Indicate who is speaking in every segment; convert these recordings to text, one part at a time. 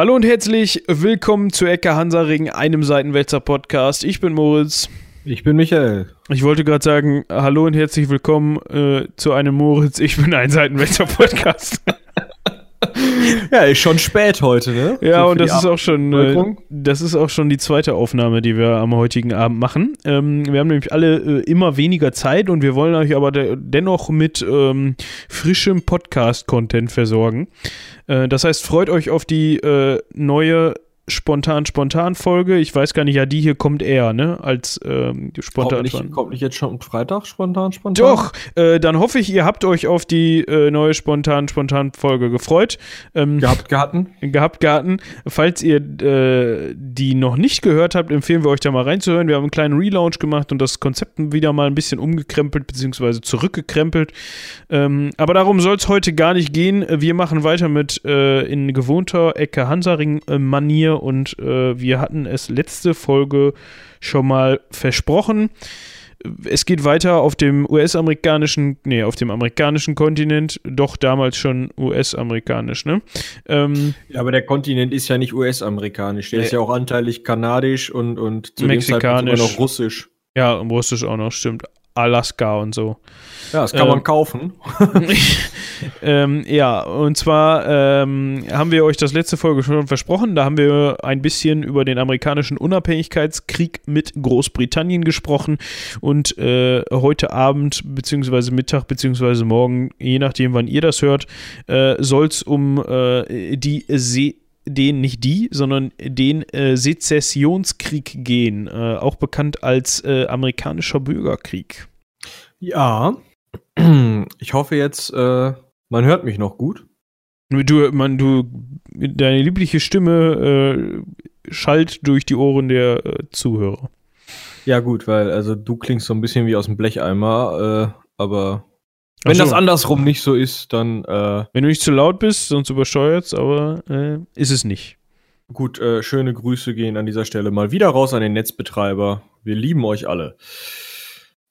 Speaker 1: Hallo und herzlich willkommen zu Ecke Hansaring, einem Seitenwälzer Podcast. Ich bin Moritz.
Speaker 2: Ich bin Michael.
Speaker 1: Ich wollte gerade sagen, hallo und herzlich willkommen äh, zu einem Moritz, ich bin ein Seitenwälzer Podcast.
Speaker 2: ja, ist schon spät heute, ne?
Speaker 1: Ja, so und das ist auch schon äh, das ist auch schon die zweite Aufnahme, die wir am heutigen Abend machen. Ähm, wir haben nämlich alle äh, immer weniger Zeit und wir wollen euch aber de dennoch mit ähm, frischem Podcast-Content versorgen. Äh, das heißt, freut euch auf die äh, neue Spontan-Spontan-Folge. Ich weiß gar nicht, ja, die hier kommt eher, ne? Als ähm,
Speaker 2: spontan. Kommt nicht, kommt nicht jetzt schon Freitag spontan, spontan?
Speaker 1: Doch, äh, dann hoffe ich, ihr habt euch auf die äh, neue Spontan-Spontan-Folge gefreut.
Speaker 2: Ähm, gehabt, gehatten.
Speaker 1: Gehabt, gehatten. Falls ihr äh, die noch nicht gehört habt, empfehlen wir euch da mal reinzuhören. Wir haben einen kleinen Relaunch gemacht und das Konzept wieder mal ein bisschen umgekrempelt, beziehungsweise zurückgekrempelt. Ähm, aber darum soll es heute gar nicht gehen. Wir machen weiter mit äh, in gewohnter Ecke Und äh, wir hatten es letzte Folge schon mal versprochen. Es geht weiter auf dem US-amerikanischen, nee, auf dem amerikanischen Kontinent, doch damals schon US-amerikanisch, ne?
Speaker 2: Ähm, ja, aber der Kontinent ist ja nicht US-amerikanisch, der äh, ist ja auch anteilig kanadisch und, und
Speaker 1: zu mexikanisch.
Speaker 2: Dem noch russisch.
Speaker 1: Ja, russisch auch noch, stimmt. Alaska und so.
Speaker 2: Ja, das kann ähm, man kaufen.
Speaker 1: ähm, ja, und zwar ähm, haben wir euch das letzte Folge schon versprochen. Da haben wir ein bisschen über den amerikanischen Unabhängigkeitskrieg mit Großbritannien gesprochen. Und äh, heute Abend, beziehungsweise Mittag, beziehungsweise morgen, je nachdem, wann ihr das hört, äh, soll es um äh, die See den, nicht die, sondern den äh, Sezessionskrieg gehen, äh, auch bekannt als äh, amerikanischer Bürgerkrieg.
Speaker 2: Ja, ich hoffe jetzt, äh, man hört mich noch gut.
Speaker 1: Du, man, du, deine liebliche Stimme äh, schallt durch die Ohren der äh, Zuhörer.
Speaker 2: Ja, gut, weil also du klingst so ein bisschen wie aus dem Blecheimer, aber wenn so. das andersrum nicht so ist, dann. Äh,
Speaker 1: Wenn du nicht zu laut bist, sonst übersteuert's, aber äh, ist es nicht.
Speaker 2: Gut, äh, schöne Grüße gehen an dieser Stelle mal wieder raus an den Netzbetreiber. Wir lieben euch alle.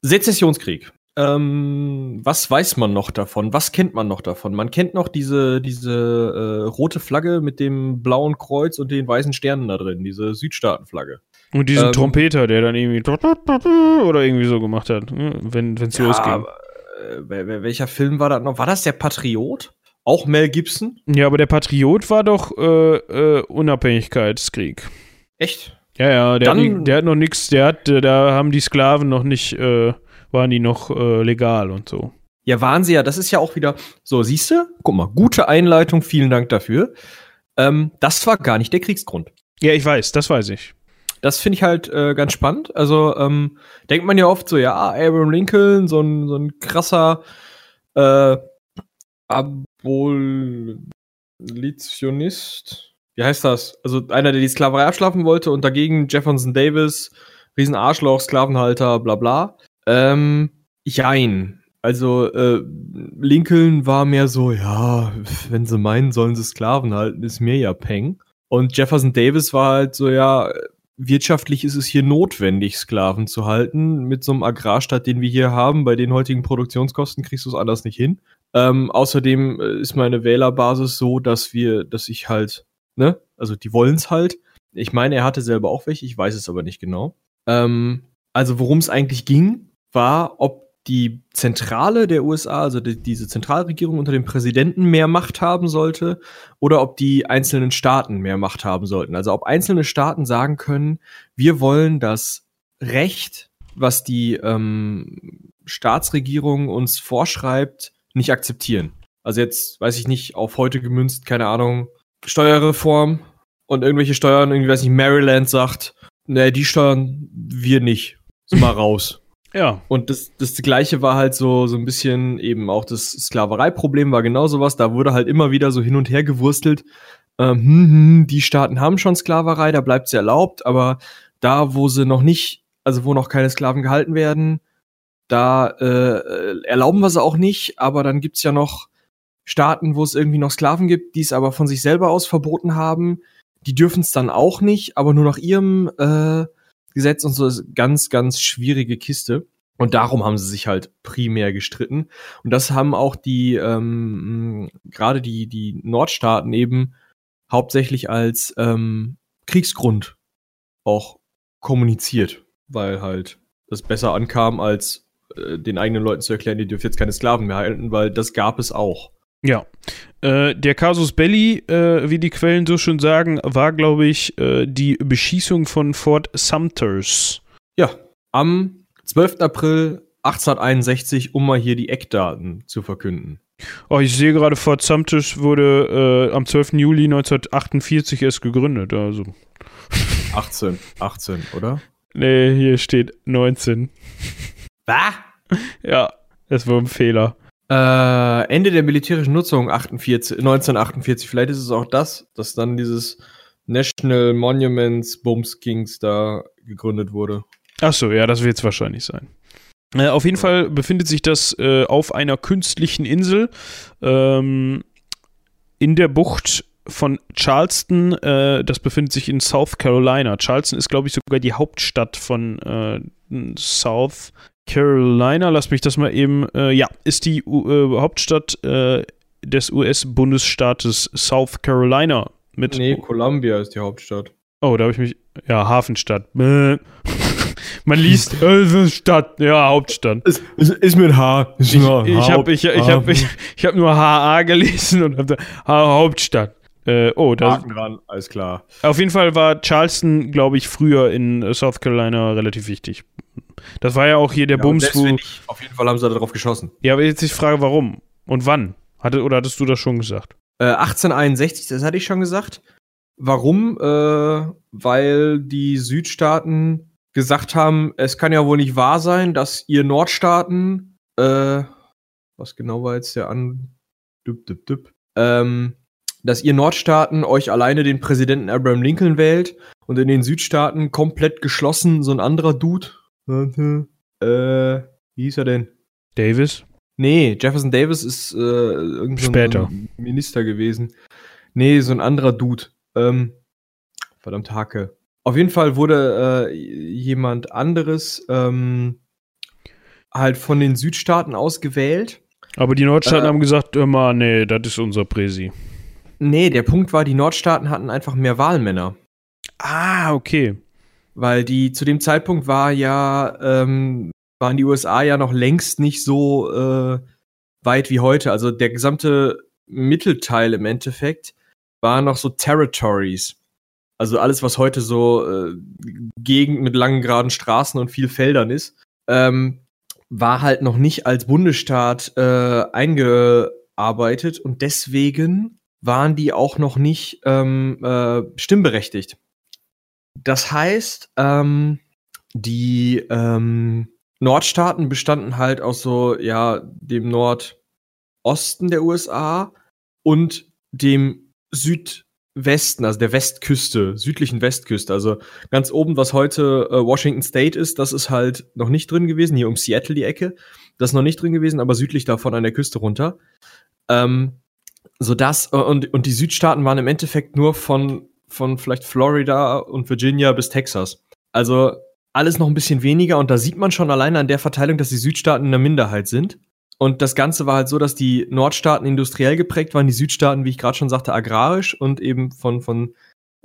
Speaker 2: Sezessionskrieg. Ähm, was weiß man noch davon? Was kennt man noch davon? Man kennt noch diese, diese äh, rote Flagge mit dem blauen Kreuz und den weißen Sternen da drin, diese Südstaatenflagge.
Speaker 1: Und diesen ähm, Trompeter, der dann irgendwie oder irgendwie so gemacht hat, ne, wenn es ja, losging.
Speaker 2: Äh, welcher Film war das noch? War das der Patriot? Auch Mel Gibson?
Speaker 1: Ja, aber der Patriot war doch äh, äh, Unabhängigkeitskrieg.
Speaker 2: Echt?
Speaker 1: Ja, ja, der, Dann, hat, der hat noch nichts, der hat, da haben die Sklaven noch nicht, äh, waren die noch äh, legal und so.
Speaker 2: Ja, waren sie ja. Das ist ja auch wieder so, siehst du? Guck mal, gute Einleitung, vielen Dank dafür. Ähm, das war gar nicht der Kriegsgrund.
Speaker 1: Ja, ich weiß, das weiß ich
Speaker 2: das finde ich halt äh, ganz spannend. Also ähm, denkt man ja oft so, ja, Abraham Lincoln, so ein, so ein krasser äh, Abolitionist. Wie heißt das? Also einer, der die Sklaverei abschlafen wollte und dagegen Jefferson Davis, Riesenarschloch, Sklavenhalter, bla bla. Ähm, jein. Also äh, Lincoln war mehr so, ja, wenn sie meinen, sollen sie Sklaven halten, ist mir ja Peng. Und Jefferson Davis war halt so, ja, wirtschaftlich ist es hier notwendig, Sklaven zu halten. Mit so einem Agrarstaat, den wir hier haben, bei den heutigen Produktionskosten kriegst du es anders nicht hin. Ähm, außerdem äh, ist meine Wählerbasis so, dass wir, dass ich halt, ne, also die wollen es halt. Ich meine, er hatte selber auch welche, ich weiß es aber nicht genau. Ähm, also worum es eigentlich ging, war, ob die Zentrale der USA, also die, diese Zentralregierung unter dem Präsidenten mehr Macht haben sollte oder ob die einzelnen Staaten mehr Macht haben sollten. Also ob einzelne Staaten sagen können, wir wollen das Recht, was die ähm, Staatsregierung uns vorschreibt, nicht akzeptieren. Also jetzt weiß ich nicht, auf heute gemünzt, keine Ahnung, Steuerreform und irgendwelche Steuern, irgendwie weiß ich, Maryland sagt, ne, die steuern wir nicht. Ist mal raus.
Speaker 1: Ja.
Speaker 2: Und das, das gleiche war halt so, so ein bisschen eben auch das Sklavereiproblem war genau sowas. Da wurde halt immer wieder so hin und her gewurstelt. Ähm, hm, hm, die Staaten haben schon Sklaverei, da bleibt sie erlaubt, aber da, wo sie noch nicht, also wo noch keine Sklaven gehalten werden, da äh, erlauben wir sie auch nicht, aber dann gibt's ja noch Staaten, wo es irgendwie noch Sklaven gibt, die es aber von sich selber aus verboten haben. Die dürfen es dann auch nicht, aber nur nach ihrem äh, Gesetz und so ist ganz, ganz schwierige Kiste. Und darum haben sie sich halt primär gestritten. Und das haben auch die, ähm, gerade die, die Nordstaaten eben hauptsächlich als ähm, Kriegsgrund auch kommuniziert, weil halt das besser ankam, als äh, den eigenen Leuten zu erklären, die dürfen jetzt keine Sklaven mehr halten, weil das gab es auch.
Speaker 1: Ja. Äh, der Casus Belli, äh, wie die Quellen so schön sagen, war, glaube ich, äh, die Beschießung von Fort Sumters.
Speaker 2: Ja, am 12. April 1861, um mal hier die Eckdaten zu verkünden.
Speaker 1: Oh, ich sehe gerade, Fort Sumters wurde äh, am 12. Juli 1948 erst gegründet. Also.
Speaker 2: 18, 18, oder?
Speaker 1: Nee, hier steht 19.
Speaker 2: Was?
Speaker 1: Ja, das war ein Fehler.
Speaker 2: Äh, Ende der militärischen Nutzung 48, 1948. Vielleicht ist es auch das, dass dann dieses National Monuments Bums Kings da gegründet wurde.
Speaker 1: Ach so, ja, das wird es wahrscheinlich sein. Äh, auf jeden Fall befindet sich das äh, auf einer künstlichen Insel ähm, in der Bucht von Charleston. Äh, das befindet sich in South Carolina. Charleston ist, glaube ich, sogar die Hauptstadt von äh, South Carolina. Lass mich das mal eben. Äh, ja, ist die äh, Hauptstadt des US-Bundesstaates South Carolina. Mit
Speaker 2: nee, Columbia ist die Hauptstadt.
Speaker 1: Oh, da habe ich mich. Ja, Hafenstadt. Man liest äh, Stadt, ja, Hauptstadt.
Speaker 2: Ist, ist, ist mit H. Ist
Speaker 1: ich ich habe ich, ich hab, ich, ich hab nur HA gelesen und habe Hauptstadt. Äh, oh, da.
Speaker 2: Haken dran, alles klar.
Speaker 1: Auf jeden Fall war Charleston, glaube ich, früher in South Carolina relativ wichtig. Das war ja auch hier der ja, Bums,
Speaker 2: wo. Auf jeden Fall haben sie darauf geschossen.
Speaker 1: Ja, aber jetzt die Frage, warum und wann? Hatte, oder hattest du das schon gesagt?
Speaker 2: Äh, 1861, das hatte ich schon gesagt. Warum? Äh, weil die Südstaaten gesagt haben, es kann ja wohl nicht wahr sein, dass ihr Nordstaaten, äh, was genau war jetzt der an, düpp, düpp, düpp, ähm, dass ihr Nordstaaten euch alleine den Präsidenten Abraham Lincoln wählt und in den Südstaaten komplett geschlossen so ein anderer Dude. Warte, äh, wie hieß er denn?
Speaker 1: Davis?
Speaker 2: Nee, Jefferson Davis ist äh, irgendwie
Speaker 1: Später.
Speaker 2: So Minister gewesen. Nee, so ein anderer Dude. Ähm, verdammt Hake. Auf jeden Fall wurde äh, jemand anderes ähm, halt von den Südstaaten aus gewählt.
Speaker 1: Aber die Nordstaaten äh, haben gesagt, immer, nee, das ist unser Präsi.
Speaker 2: Nee, der Punkt war, die Nordstaaten hatten einfach mehr Wahlmänner.
Speaker 1: Ah, okay.
Speaker 2: Weil die zu dem Zeitpunkt war ja, ähm, waren die USA ja noch längst nicht so äh, weit wie heute. Also der gesamte Mittelteil im Endeffekt war noch so Territories. Also alles, was heute so äh, Gegend mit langen geraden Straßen und viel Feldern ist, ähm, war halt noch nicht als Bundesstaat äh, eingearbeitet und deswegen waren die auch noch nicht ähm, äh, stimmberechtigt. Das heißt, ähm, die ähm, Nordstaaten bestanden halt aus so, ja, dem Nordosten der USA und dem Süd Westen, also der Westküste, südlichen Westküste. Also ganz oben, was heute äh, Washington State ist, das ist halt noch nicht drin gewesen, hier um Seattle die Ecke. Das ist noch nicht drin gewesen, aber südlich davon an der Küste runter. Ähm, so das, äh, und, und die Südstaaten waren im Endeffekt nur von, von vielleicht Florida und Virginia bis Texas. Also alles noch ein bisschen weniger und da sieht man schon alleine an der Verteilung, dass die Südstaaten eine Minderheit sind. Und das Ganze war halt so, dass die Nordstaaten industriell geprägt waren, die Südstaaten, wie ich gerade schon sagte, agrarisch und eben von, von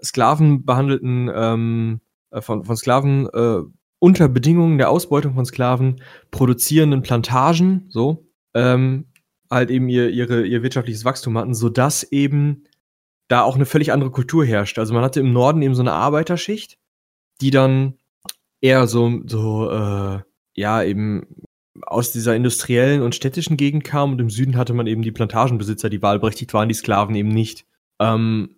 Speaker 2: Sklaven behandelten, ähm, äh, von, von Sklaven äh, unter Bedingungen der Ausbeutung von Sklaven produzierenden Plantagen, so, ähm, halt eben ihr, ihre, ihr wirtschaftliches Wachstum hatten, sodass eben da auch eine völlig andere Kultur herrscht. Also man hatte im Norden eben so eine Arbeiterschicht, die dann eher so, so äh, ja, eben aus dieser industriellen und städtischen Gegend kam und im Süden hatte man eben die Plantagenbesitzer, die wahlberechtigt waren, die Sklaven eben nicht. Ähm,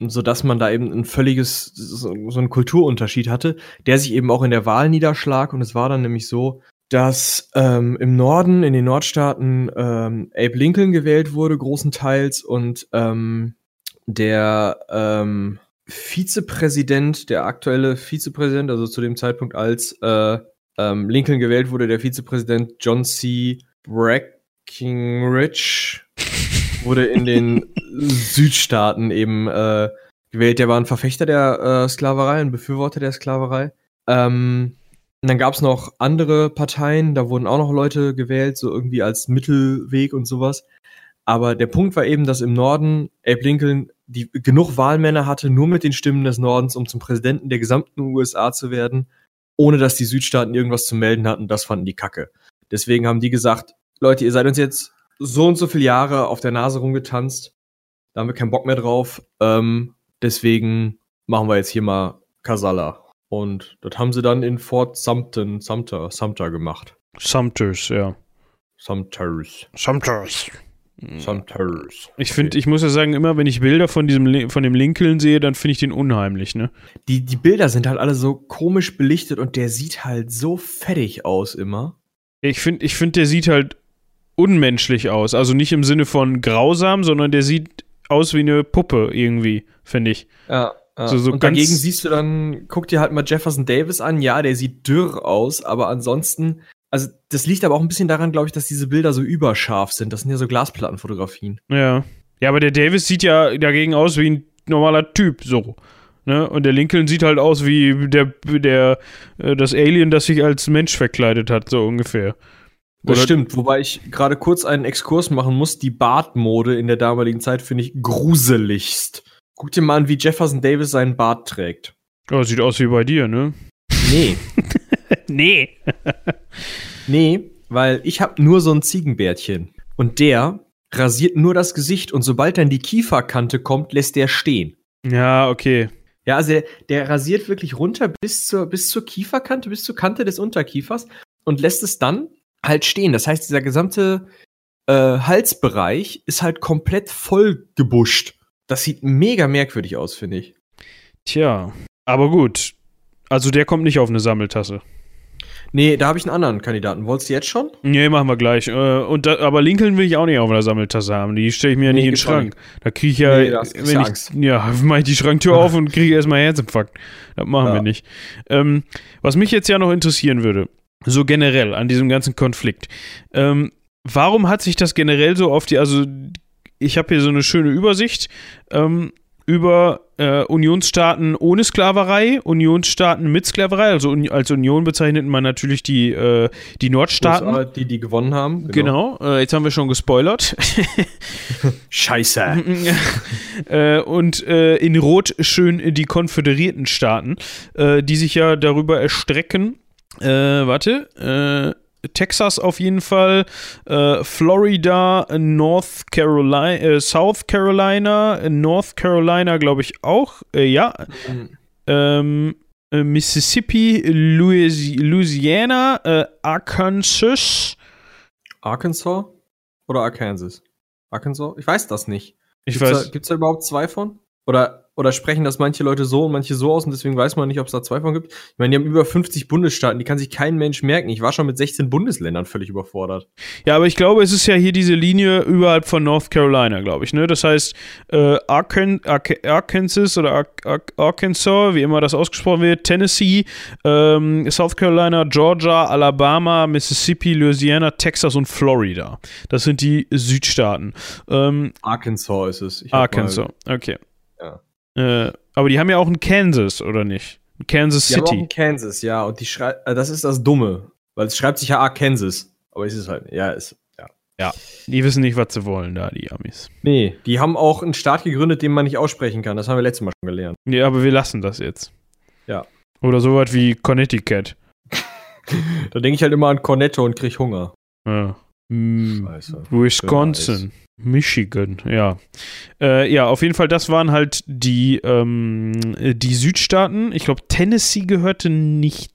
Speaker 2: so dass man da eben ein völliges, so, so einen Kulturunterschied hatte, der sich eben auch in der Wahl niederschlag. Und es war dann nämlich so, dass ähm, im Norden, in den Nordstaaten, ähm, Abe Lincoln gewählt wurde, großenteils, und ähm, der ähm, Vizepräsident, der aktuelle Vizepräsident, also zu dem Zeitpunkt als äh, ähm, Lincoln gewählt wurde, der Vizepräsident John C. Breckinridge wurde in den Südstaaten eben äh, gewählt. Der war ein Verfechter der äh, Sklaverei, ein Befürworter der Sklaverei. Ähm, und dann gab es noch andere Parteien, da wurden auch noch Leute gewählt, so irgendwie als Mittelweg und sowas. Aber der Punkt war eben, dass im Norden Abe Lincoln die genug Wahlmänner hatte, nur mit den Stimmen des Nordens, um zum Präsidenten der gesamten USA zu werden, ohne dass die Südstaaten irgendwas zu melden hatten. Das fanden die Kacke. Deswegen haben die gesagt, Leute, ihr seid uns jetzt so und so viele Jahre auf der Nase rumgetanzt. Da haben wir keinen Bock mehr drauf. Ähm, deswegen machen wir jetzt hier mal Kasala. Und das haben sie dann in Fort Sumter, Sumter, Sumter gemacht.
Speaker 1: Sumters, ja.
Speaker 2: Sumters.
Speaker 1: Sumters.
Speaker 2: Sumters.
Speaker 1: Ich finde, ich muss ja sagen, immer wenn ich Bilder von diesem von dem Lincoln sehe, dann finde ich den unheimlich, ne?
Speaker 2: Die, die Bilder sind halt alle so komisch belichtet und der sieht halt so fettig aus immer.
Speaker 1: Ich finde, ich finde, der sieht halt unmenschlich aus. Also nicht im Sinne von grausam, sondern der sieht aus wie eine Puppe irgendwie, finde ich.
Speaker 2: Ja. ja.
Speaker 1: So- so
Speaker 2: und dagegen siehst du dann, guck dir halt mal Jefferson Davis an. Ja, der sieht dürr aus, aber ansonsten, also das liegt aber auch ein bisschen daran, glaube ich, dass diese Bilder so überscharf sind. Das sind ja so Glasplattenfotografien.
Speaker 1: Ja. Ja, aber der Davis sieht ja dagegen aus wie ein normaler Typ, so. Ne? Und der Lincoln sieht halt aus wie der, der, äh, das Alien, das sich als Mensch verkleidet hat, so ungefähr.
Speaker 2: Das
Speaker 1: Oder-
Speaker 2: stimmt, wobei ich gerade kurz einen Exkurs machen muss. Die Bartmode in der damaligen Zeit finde ich gruseligst. Guck dir mal an, wie Jefferson Davis seinen Bart trägt.
Speaker 1: Oh, sieht aus wie bei dir, ne?
Speaker 2: Nee.
Speaker 1: nee.
Speaker 2: nee, weil ich habe nur so ein Ziegenbärtchen. Und der rasiert nur das Gesicht und sobald dann die Kieferkante kommt, lässt der stehen.
Speaker 1: Ja, okay.
Speaker 2: Ja, also der, der rasiert wirklich runter bis zur, bis zur Kieferkante, bis zur Kante des Unterkiefers und lässt es dann halt stehen. Das heißt, dieser gesamte äh, Halsbereich ist halt komplett voll gebuscht. Das sieht mega merkwürdig aus, finde ich.
Speaker 1: Tja. Aber gut. Also der kommt nicht auf eine Sammeltasse.
Speaker 2: Nee, da habe ich einen anderen Kandidaten. Wolltest du jetzt schon?
Speaker 1: Nee, machen wir gleich. Äh, Und da, aber Lincoln will ich auch nicht auf einer Sammeltasse haben. Die stelle ich mir ja
Speaker 2: Nee,
Speaker 1: nicht in den Schrank. Da kriege ich ja,
Speaker 2: Nee,
Speaker 1: wenn ich,
Speaker 2: Angst.
Speaker 1: ja, mache ich die Schranktür auf und kriege erstmal Herzinfarkt. Das machen
Speaker 2: Ja.
Speaker 1: wir nicht. Ähm, was mich jetzt ja noch interessieren würde, so generell an diesem ganzen Konflikt. Ähm, warum hat sich das generell so auf die, also ich habe hier so eine schöne Übersicht ähm, über äh, Unionsstaaten ohne Sklaverei, Unionsstaaten mit Sklaverei, also un als Union bezeichnet man natürlich die, äh, die Nordstaaten.
Speaker 2: USA, Die, die gewonnen haben.
Speaker 1: Genau, äh, jetzt haben wir schon gespoilert.
Speaker 2: Scheiße.
Speaker 1: äh, und äh, in Rot schön die konföderierten Staaten, äh, die sich ja darüber erstrecken. Äh, warte, äh, Texas auf jeden Fall, äh, Florida, North Carolina, äh, South Carolina, North Carolina, glaube ich auch, äh, ja, ähm, äh, Mississippi, Louis Louisiana, äh, Arkansas.
Speaker 2: Arkansas oder Arkansas? Arkansas? Ich weiß das nicht.
Speaker 1: Ich
Speaker 2: Gibt's
Speaker 1: weiß.
Speaker 2: Da, gibt's da überhaupt zwei von? Oder, oder sprechen das manche Leute so und manche so aus und deswegen weiß man nicht, ob es da zwei von gibt? Ich meine, die haben über 50 Bundesstaaten, die kann sich kein Mensch merken. Ich war schon mit 16 Bundesländern völlig überfordert.
Speaker 1: Ja, aber ich glaube, es ist ja hier diese Linie überhalb von North Carolina, glaube ich. Ne? Das heißt, äh, Arkan Ark Arkansas oder Ar Ar Arkansas, wie immer das ausgesprochen wird, Tennessee, ähm, South Carolina, Georgia, Alabama, Mississippi, Louisiana, Texas und Florida. Das sind die Südstaaten. Ähm,
Speaker 2: Arkansas ist es. Ich
Speaker 1: Arkansas, okay.
Speaker 2: Ja.
Speaker 1: Äh, aber die haben ja auch ein Kansas, oder nicht? Kansas
Speaker 2: Die haben auch
Speaker 1: City.
Speaker 2: in Kansas, ja. Und die schreibt, äh, das ist das Dumme. Weil es schreibt sich ja Arkansas. Aber es ist halt, ja, ist, ja.
Speaker 1: Die wissen nicht, was sie wollen, da, die Amis.
Speaker 2: Nee, die haben auch einen Staat gegründet, den man nicht aussprechen kann. Das haben wir letztes Mal schon gelernt.
Speaker 1: Nee, aber wir lassen das jetzt.
Speaker 2: Ja.
Speaker 1: Oder sowas wie Connecticut.
Speaker 2: Da denke ich halt immer an Cornetto und krieg Hunger.
Speaker 1: Ja. Hm,
Speaker 2: Scheiße.
Speaker 1: Wisconsin. Michigan, ja. Äh, ja, auf jeden Fall, das waren halt die, ähm, die Südstaaten. Ich glaube, Tennessee gehörte nicht.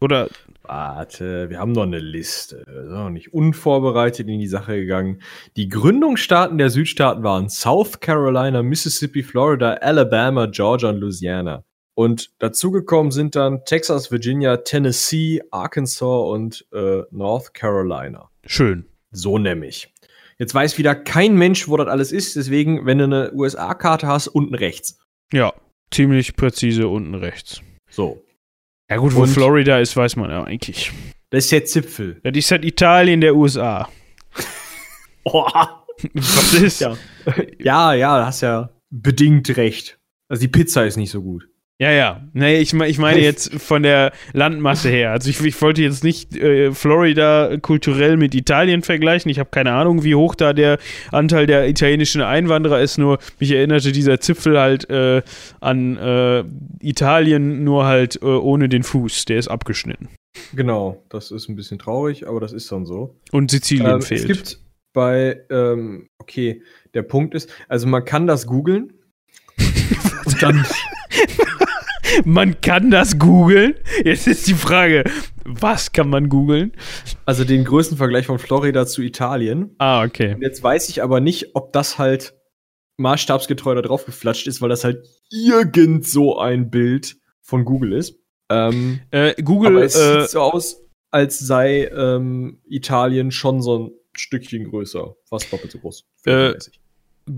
Speaker 1: Oder.
Speaker 2: Warte, wir haben noch eine Liste. Wir sind noch nicht unvorbereitet in die Sache gegangen. Die Gründungsstaaten der Südstaaten waren South Carolina, Mississippi, Florida, Alabama, Georgia und Louisiana. Und dazugekommen sind dann Texas, Virginia, Tennessee, Arkansas und äh, North Carolina.
Speaker 1: Schön.
Speaker 2: So nämlich. Jetzt weiß wieder kein Mensch, wo das alles ist. Deswegen, wenn du eine USA-Karte hast, unten rechts.
Speaker 1: Ja, ziemlich präzise unten rechts.
Speaker 2: So.
Speaker 1: Ja, gut, wo
Speaker 2: Und-
Speaker 1: Florida ist, weiß man ja eigentlich.
Speaker 2: Das ist der Zipfel.
Speaker 1: Ja, die ist halt Italien der USA.
Speaker 2: Oh.
Speaker 1: Was ist?
Speaker 2: Ja. ja, ja, da hast ja bedingt recht. Also die Pizza ist nicht so gut.
Speaker 1: Ja, ja. Nee, ich, ich meine jetzt von der Landmasse her. Also ich, ich wollte jetzt nicht äh, Florida kulturell mit Italien vergleichen. Ich habe keine Ahnung, wie hoch da der Anteil der italienischen Einwanderer ist. Nur mich erinnerte dieser Zipfel halt äh, an äh, Italien, nur halt äh, ohne den Fuß. Der ist abgeschnitten.
Speaker 2: Genau, das ist ein bisschen traurig, aber das ist dann so.
Speaker 1: Und Sizilien ähm, fehlt.
Speaker 2: Es gibt bei, ähm, okay, der Punkt ist, also man kann das googeln.
Speaker 1: dann man kann das googeln. Jetzt ist die Frage, was kann man googeln?
Speaker 2: Also den größten Vergleich von Florida zu Italien.
Speaker 1: Ah, okay.
Speaker 2: Und jetzt weiß ich aber nicht, ob das halt maßstabsgetreu da drauf geflatscht ist, weil das halt irgend so ein Bild von Google ist.
Speaker 1: Ähm, äh, Google
Speaker 2: aber es äh, sieht so aus, als sei ähm, Italien schon so ein Stückchen größer, fast doppelt so groß.
Speaker 1: Äh,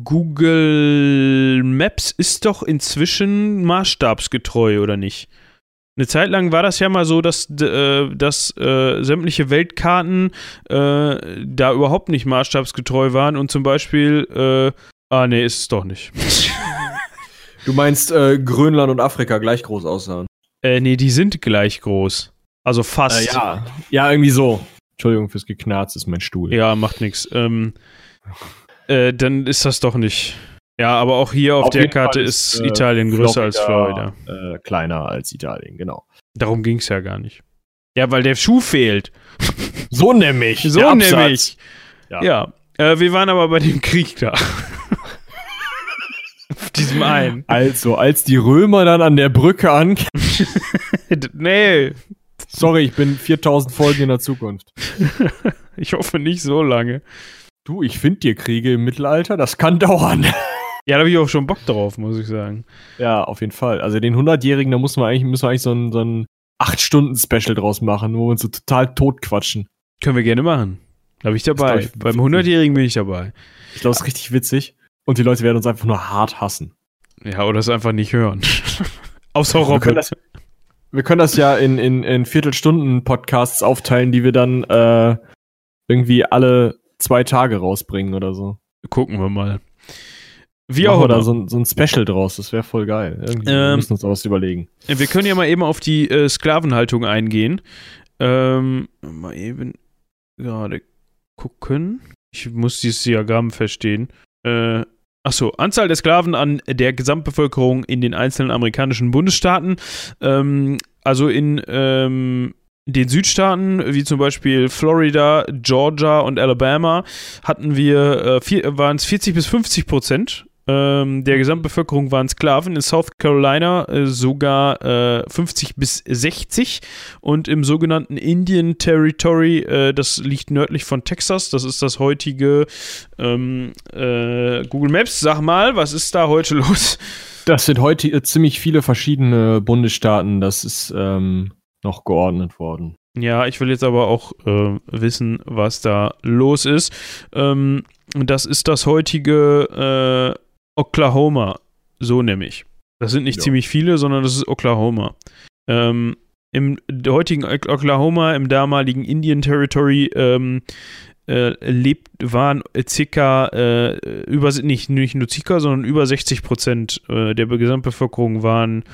Speaker 1: Google Maps ist doch inzwischen maßstabsgetreu, oder nicht? Eine Zeit lang war das ja mal so, dass, äh, dass äh, sämtliche Weltkarten äh, da überhaupt nicht maßstabsgetreu waren und zum Beispiel, äh, ah nee, ist es doch nicht.
Speaker 2: du meinst äh, Grönland und Afrika gleich groß aussahen?
Speaker 1: Äh, nee, die sind gleich groß. Also fast.
Speaker 2: Äh, ja. ja, irgendwie so. Entschuldigung fürs Geknarz, ist mein Stuhl.
Speaker 1: Ja, macht nichts. Ähm, äh, dann ist das doch nicht. Ja, aber auch hier auf, auf der Karte ist, äh, Italien größer Florida,
Speaker 2: als Florida. Äh, kleiner als Italien, genau.
Speaker 1: Darum ging es ja gar nicht. Ja, weil der Schuh fehlt.
Speaker 2: So nämlich.
Speaker 1: So nämlich. Ja. ja. Äh, wir waren aber bei dem Krieg da. auf diesem einen.
Speaker 2: Also, als die Römer dann an der Brücke ankamen.
Speaker 1: nee.
Speaker 2: Sorry, ich bin 4000 Folgen in der Zukunft.
Speaker 1: ich hoffe nicht so lange.
Speaker 2: Du, ich finde dir Kriege im Mittelalter, das kann dauern.
Speaker 1: Ja, da habe ich auch schon Bock drauf, muss ich sagen.
Speaker 2: Ja, auf jeden Fall. Also den 100-Jährigen, da muss man eigentlich, müssen wir eigentlich so ein, so ein 8-Stunden-Special draus machen, wo wir uns so total tot quatschen.
Speaker 1: Können wir gerne machen. Da bin ich dabei. Ich, Beim 100-Jährigen bin ich dabei.
Speaker 2: Ich glaube, es ist richtig witzig. Und die Leute werden uns einfach nur hart hassen.
Speaker 1: Ja, oder es einfach nicht hören. Außer Robin. Wir
Speaker 2: können das, wir können das ja in, in, in Viertelstunden-Podcasts aufteilen, die wir dann äh, irgendwie alle zwei Tage rausbringen oder so.
Speaker 1: Gucken wir mal.
Speaker 2: Wie auch oder so, so ein Special draus, das wäre voll geil. Irgendwie ähm, wir müssen uns auch was überlegen.
Speaker 1: Wir können ja mal eben auf die äh, Sklavenhaltung eingehen. Ähm, mal eben gerade gucken. Ich muss dieses Diagramm verstehen. Äh, Achso, Anzahl der Sklaven an der Gesamtbevölkerung in den einzelnen amerikanischen Bundesstaaten. Ähm, also in ähm, den Südstaaten, wie zum Beispiel Florida, Georgia und Alabama, hatten wir, äh, waren es 40 bis 50 Prozent ähm, der Gesamtbevölkerung waren Sklaven. In South Carolina äh, sogar äh, 50 bis 60 und im sogenannten Indian Territory, äh, das liegt nördlich von Texas, das ist das heutige ähm, äh, Google Maps. Sag mal, was ist da heute los?
Speaker 2: Das sind heute äh, ziemlich viele verschiedene Bundesstaaten. Das ist ähm, noch geordnet worden.
Speaker 1: Ja, ich will jetzt aber auch äh, wissen, was da los ist. Ähm, das ist das heutige äh, Oklahoma, so nämlich. Das sind nicht ja. ziemlich viele, sondern das ist Oklahoma. Ähm, Im heutigen Oklahoma, im damaligen Indian Territory, ähm, äh, lebt, waren circa äh, über, nicht, nicht nur circa, sondern über 60 Prozent äh, der Gesamtbevölkerung waren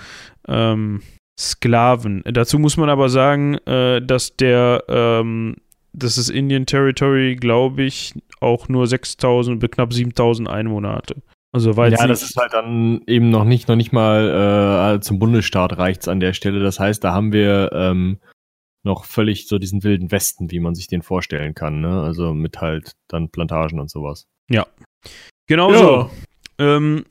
Speaker 1: ähm, Sklaven. Dazu muss man aber sagen, äh, dass der, ähm, dass das Indian Territory, glaube ich, auch nur 6000, knapp 7000 Einwohner hatte.
Speaker 2: Also weil ja, das ist halt dann eben noch nicht, noch nicht mal äh, zum Bundesstaat reicht's an der Stelle. Das heißt, da haben wir ähm, noch völlig so diesen wilden Westen, wie man sich den vorstellen kann. Ne? Also mit halt dann Plantagen und sowas.
Speaker 1: Ja, genau ja. so. Ähm,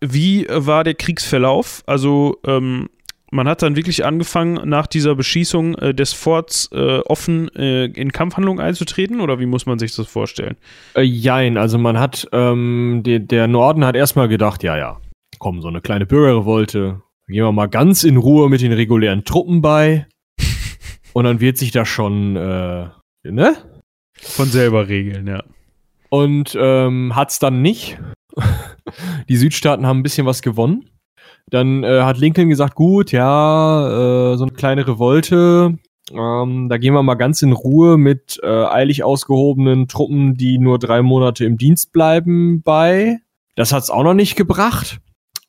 Speaker 1: wie war der Kriegsverlauf? Also ähm, man hat dann wirklich angefangen, nach dieser Beschießung äh, des Forts äh, offen äh, in Kampfhandlungen einzutreten oder wie muss man sich das vorstellen?
Speaker 2: Äh, jein, also man hat, ähm, die, der Norden hat erstmal gedacht, ja, ja, komm, so eine kleine Bürgerrevolte, gehen wir mal ganz in Ruhe mit den regulären Truppen bei und dann wird sich das schon, äh, ne?
Speaker 1: Von selber regeln, ja.
Speaker 2: Und ähm, hat's dann nicht. die Südstaaten haben ein bisschen was gewonnen. Dann äh, hat Lincoln gesagt, gut, ja, äh, so eine kleine Revolte, ähm, da gehen wir mal ganz in Ruhe mit äh, eilig ausgehobenen Truppen, die nur drei Monate im Dienst bleiben, bei. Das hat's auch noch nicht gebracht.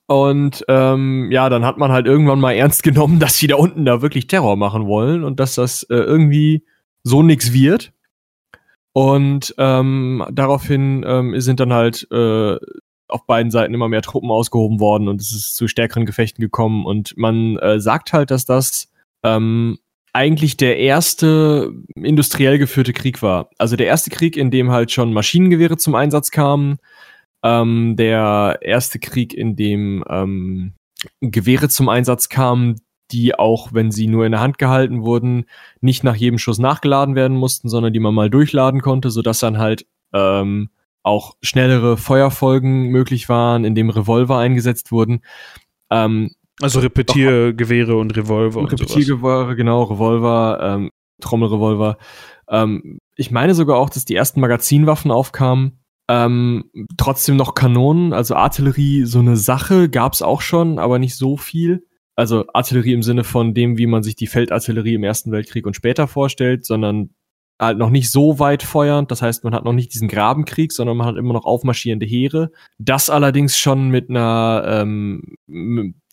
Speaker 2: Und ähm, ja, dann hat man halt irgendwann mal ernst genommen, dass die da unten da wirklich Terror machen wollen und dass das äh, irgendwie so nix wird. Und ähm, daraufhin ähm, sind dann halt äh, auf beiden Seiten immer mehr Truppen ausgehoben worden und es ist zu stärkeren Gefechten gekommen. Und man äh, sagt halt, dass das ähm, eigentlich der erste industriell geführte Krieg war. Also der erste Krieg, in dem halt schon Maschinengewehre zum Einsatz kamen. Ähm, der erste Krieg, in dem ähm, Gewehre zum Einsatz kamen, die auch, wenn sie nur in der Hand gehalten wurden, nicht nach jedem Schuss nachgeladen werden mussten, sondern die man mal durchladen konnte, sodass dann halt ähm, auch schnellere Feuerfolgen möglich waren, in dem Revolver eingesetzt wurden.
Speaker 1: Ähm, also Repetiergewehre und Revolver und
Speaker 2: Repetiergewehre, genau, Revolver, ähm, Trommelrevolver. Ähm, ich meine sogar auch, dass die ersten Magazinwaffen aufkamen. Ähm, trotzdem noch Kanonen, also Artillerie, so eine Sache gab's auch schon, aber nicht so viel. Also Artillerie im Sinne von dem, wie man sich die Feldartillerie im Ersten Weltkrieg und später vorstellt, sondern halt noch nicht so weit feuernd. Das heißt, man hat noch nicht diesen Grabenkrieg, sondern man hat immer noch aufmarschierende Heere. Das allerdings schon mit einer ähm,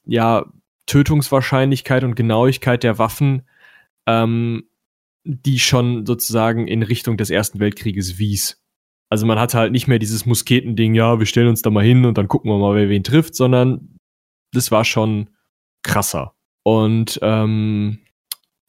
Speaker 2: ja, Tötungswahrscheinlichkeit und Genauigkeit der Waffen, ähm, die schon sozusagen in Richtung des Ersten Weltkrieges wies. Also man hatte halt nicht mehr dieses Musketending, ja, wir stellen uns da mal hin und dann gucken wir mal, wer wen trifft, sondern das war schon krasser. Und ähm,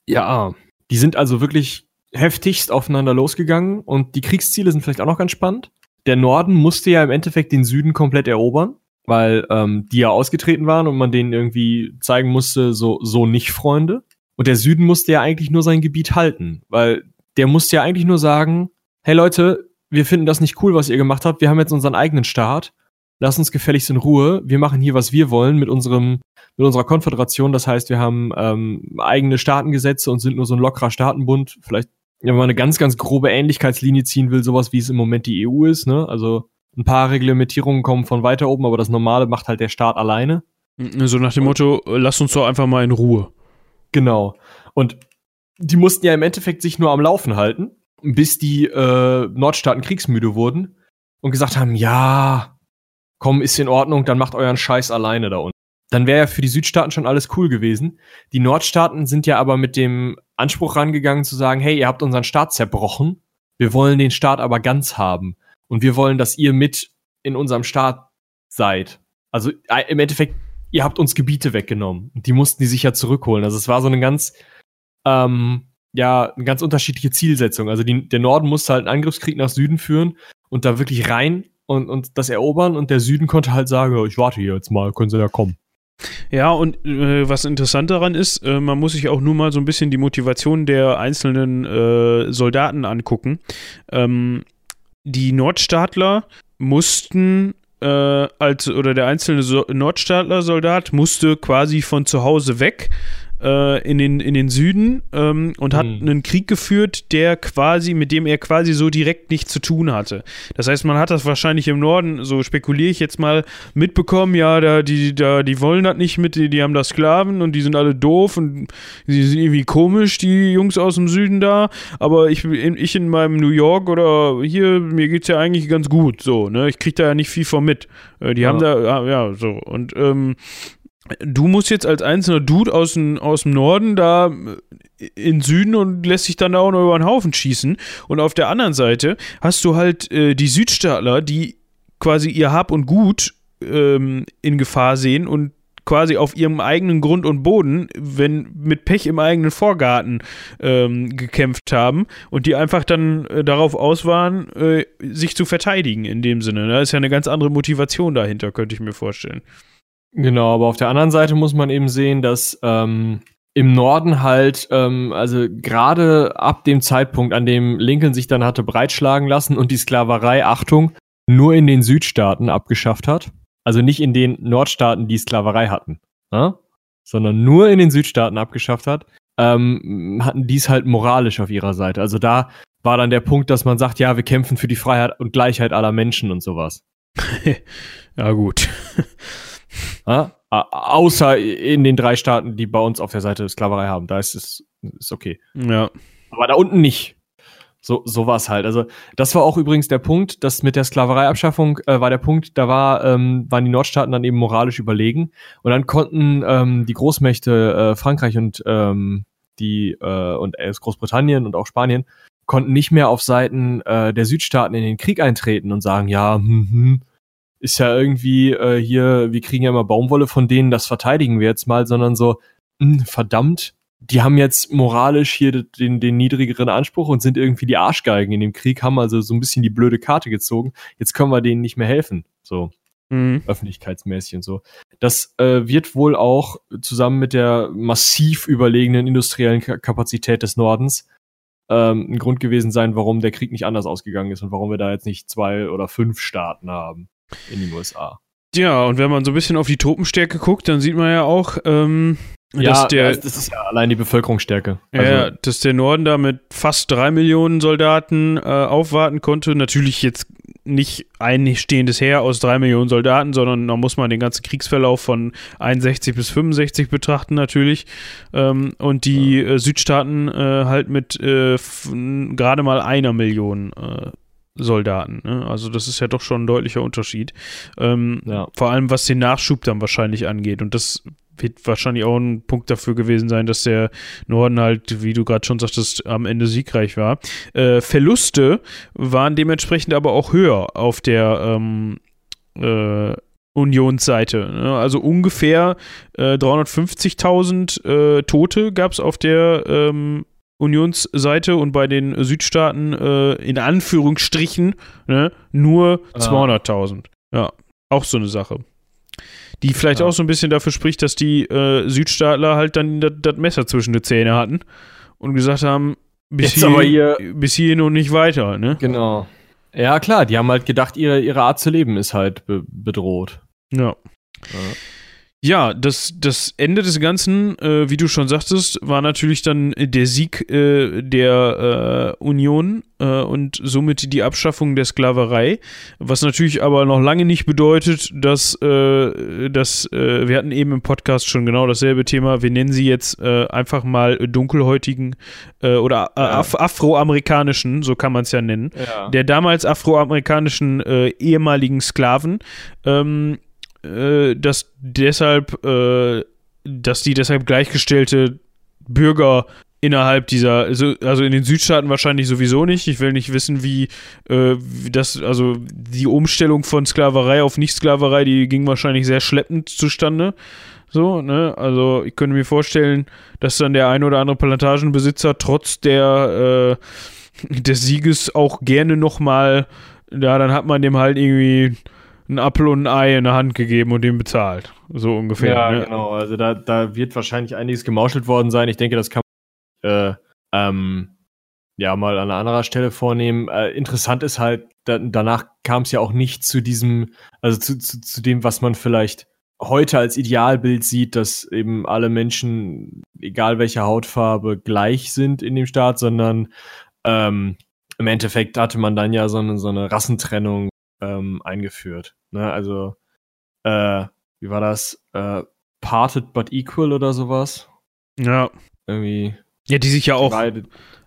Speaker 2: ja, die sind also wirklich heftigst aufeinander losgegangen und die Kriegsziele sind vielleicht auch noch ganz spannend. Der Norden musste ja im Endeffekt den Süden komplett erobern weil ähm, die ja ausgetreten waren und man denen irgendwie zeigen musste, so, so nicht Freunde. Und der Süden musste ja eigentlich nur sein Gebiet halten, weil der musste ja eigentlich nur sagen, hey Leute, wir finden das nicht cool, was ihr gemacht habt, wir haben jetzt unseren eigenen Staat, lass uns gefälligst in Ruhe, wir machen hier, was wir wollen mit unserem, mit unserer Konföderation, das heißt, wir haben ähm, eigene Staatengesetze und sind nur so ein lockerer Staatenbund, vielleicht, wenn man eine ganz, ganz grobe Ähnlichkeitslinie ziehen will, sowas wie es im Moment die EU ist, ne, also ein paar Reglementierungen kommen von weiter oben, aber das Normale macht halt der Staat alleine.
Speaker 1: So nach dem Motto, lass uns doch einfach mal in Ruhe.
Speaker 2: Genau. Und die mussten ja im Endeffekt sich nur am Laufen halten, bis die äh, Nordstaaten kriegsmüde wurden und gesagt haben, ja, komm, ist in Ordnung, dann macht euren Scheiß alleine da unten. Dann wäre ja für die Südstaaten schon alles cool gewesen. Die Nordstaaten sind ja aber mit dem Anspruch rangegangen zu sagen, hey, ihr habt unseren Staat zerbrochen, wir wollen den Staat aber ganz haben und wir wollen, dass ihr mit in unserem Staat seid. Also äh, im Endeffekt, ihr habt uns Gebiete weggenommen. Die mussten die sich ja zurückholen. Also es war so eine ganz, ähm, ja, eine ganz unterschiedliche Zielsetzung. Also die, der Norden musste halt einen Angriffskrieg nach Süden führen und da wirklich rein und, und das erobern und der Süden konnte halt sagen, ich warte hier jetzt mal, können sie da kommen.
Speaker 1: Ja, und äh, was interessant daran ist, äh, man muss sich auch nur mal so ein bisschen die Motivation der einzelnen äh, Soldaten angucken. Ähm, die Nordstaatler mussten äh, als oder der einzelne so Nordstaatler-Soldat musste quasi von zu Hause weg äh, in, den, in den Süden ähm, und hat mhm. einen Krieg geführt, der quasi, mit dem er quasi so direkt nichts zu tun hatte. Das heißt, man hat das wahrscheinlich im Norden, so spekuliere ich jetzt mal, mitbekommen, ja, da, die, da, die wollen das nicht mit, die, die haben da Sklaven und die sind alle doof und die sind irgendwie komisch, die Jungs aus dem Süden da, aber ich, ich in meinem New York oder hier, mir geht's ja eigentlich ganz gut, so, ne, ich krieg da ja nicht viel von mit. Äh, die ja. haben da, ja, so, und, ähm, du musst jetzt als einzelner Dude aus dem, aus dem Norden da äh, in Süden und lässt sich dann da auch noch über den Haufen schießen. Und auf der anderen Seite hast du halt äh, die Südstaatler, die quasi ihr Hab und Gut ähm, in Gefahr sehen und quasi auf ihrem eigenen Grund und Boden, wenn mit Pech im eigenen Vorgarten ähm, gekämpft haben und die einfach dann äh, darauf aus waren, äh, sich zu verteidigen in dem Sinne. Da ist ja eine ganz andere Motivation dahinter, könnte ich mir vorstellen.
Speaker 2: Genau, aber auf der anderen Seite muss man eben sehen, dass ähm, im Norden halt, ähm, also gerade ab dem Zeitpunkt, an dem Lincoln sich dann hatte breitschlagen lassen und die Sklaverei, Achtung, nur in den Südstaaten abgeschafft hat, also nicht in den Nordstaaten, die Sklaverei hatten, ne? sondern nur in den Südstaaten abgeschafft hat, ähm, hatten dies halt moralisch auf ihrer Seite. Also da war dann der Punkt, dass man sagt, ja, wir kämpfen für die Freiheit und Gleichheit aller Menschen und sowas.
Speaker 1: ja, gut.
Speaker 2: Ja? Außer in den drei Staaten, die bei uns auf der Seite Sklaverei haben. Da ist es ist okay.
Speaker 1: Ja.
Speaker 2: Aber da unten nicht. So, sowas halt. Also, das war auch übrigens der Punkt, dass mit der Sklavereiabschaffung äh, war der Punkt, da war, ähm, waren die Nordstaaten dann eben moralisch überlegen. Und dann konnten ähm, die Großmächte äh, Frankreich und ähm, die äh, und äh, Großbritannien und auch Spanien konnten nicht mehr auf Seiten äh, der Südstaaten in den Krieg eintreten und sagen, ja, hm, hm, ist ja irgendwie äh, hier, wir kriegen ja immer Baumwolle von denen, das verteidigen wir jetzt mal, sondern so, mh, hm, verdammt, die haben jetzt moralisch hier den, den niedrigeren Anspruch und sind irgendwie die Arschgeigen in dem Krieg, haben also so ein bisschen die blöde Karte gezogen. Jetzt können wir denen nicht mehr helfen. So. Mhm. Öffentlichkeitsmäßig und so. Das äh, wird wohl auch zusammen mit der massiv überlegenen industriellen Kapazität des Nordens ähm, ein Grund gewesen sein, warum der Krieg nicht anders ausgegangen ist und warum wir da jetzt nicht zwei oder fünf Staaten haben in den USA.
Speaker 1: Ja, und wenn man so ein bisschen auf die Tropenstärke guckt, dann sieht man ja auch, ähm,
Speaker 2: ja, der, das ist ja allein die Bevölkerungsstärke.
Speaker 1: Also ja, dass der Norden da mit fast drei Millionen Soldaten äh, aufwarten konnte. Natürlich jetzt nicht ein stehendes Heer aus drei Millionen Soldaten, sondern da muss man den ganzen Kriegsverlauf von 61 bis 65 betrachten natürlich. Ähm, und die ja. äh, Südstaaten äh, halt mit äh, gerade mal einer Million äh, Soldaten. Ne? Also das ist ja doch schon ein deutlicher Unterschied. Ähm, ja. Vor allem was den Nachschub dann wahrscheinlich angeht. Und das wird wahrscheinlich auch ein Punkt dafür gewesen sein, dass der Norden halt, wie du gerade schon sagtest, am Ende siegreich war. Äh, Verluste waren dementsprechend aber auch höher auf der ähm, äh, Unionsseite. Ne? Also ungefähr äh, 350.000 äh, Tote gab es auf der ähm, Unionsseite und bei den Südstaaten äh, in Anführungsstrichen ne, nur 200.000. Ah. Ja, auch so eine Sache. Die vielleicht ja. auch so ein bisschen dafür spricht, dass die äh, Südstaatler halt dann das Messer zwischen die Zähne hatten und gesagt haben, bis, Jetzt hier, hier, bis hierhin und nicht weiter, ne?
Speaker 2: Genau. Ja, klar, die haben halt gedacht, ihre, ihre Art zu leben ist halt be bedroht.
Speaker 1: Ja. ja. Ja, das, das Ende des Ganzen, äh, wie du schon sagtest, war natürlich dann der Sieg äh, der äh, Union äh, und somit die Abschaffung der Sklaverei, was natürlich aber noch lange nicht bedeutet, dass, äh, dass äh, wir hatten eben im Podcast schon genau dasselbe Thema, wir nennen sie jetzt einfach mal dunkelhäutigen oder af afroamerikanischen, so kann man es ja nennen, ja. der damals afroamerikanischen ehemaligen Sklaven, ähm, äh, dass deshalb, äh, dass die deshalb gleichgestellte Bürger innerhalb dieser, also, also in den Südstaaten wahrscheinlich sowieso nicht. Ich will nicht wissen, wie, äh, wie das, also die Umstellung von Sklaverei auf Nicht-Sklaverei, die ging wahrscheinlich sehr schleppend zustande. So, ne? Also ich könnte mir vorstellen, dass dann der ein oder andere Plantagenbesitzer trotz der, äh, des Sieges auch gerne nochmal, ja, dann hat man dem halt irgendwie ein Apfel und ein Ei in der Hand gegeben und den bezahlt. So ungefähr. Ja,
Speaker 2: ne? genau. Also da, da wird wahrscheinlich einiges gemauschelt worden sein. Ich denke, das kann man äh, ähm, ja mal an anderer Stelle vornehmen. Äh, interessant ist halt, da, danach kam es ja auch nicht zu diesem, also zu, zu, zu dem, was man vielleicht heute als Idealbild sieht, dass eben alle Menschen, egal welche Hautfarbe, gleich sind in dem Staat, sondern ähm, im Endeffekt hatte man dann ja so eine, so eine Rassentrennung ähm, eingeführt. Ne? Also, äh, wie war das? Äh, parted but equal oder sowas?
Speaker 1: Ja. Irgendwie. Ja, die sich ja auch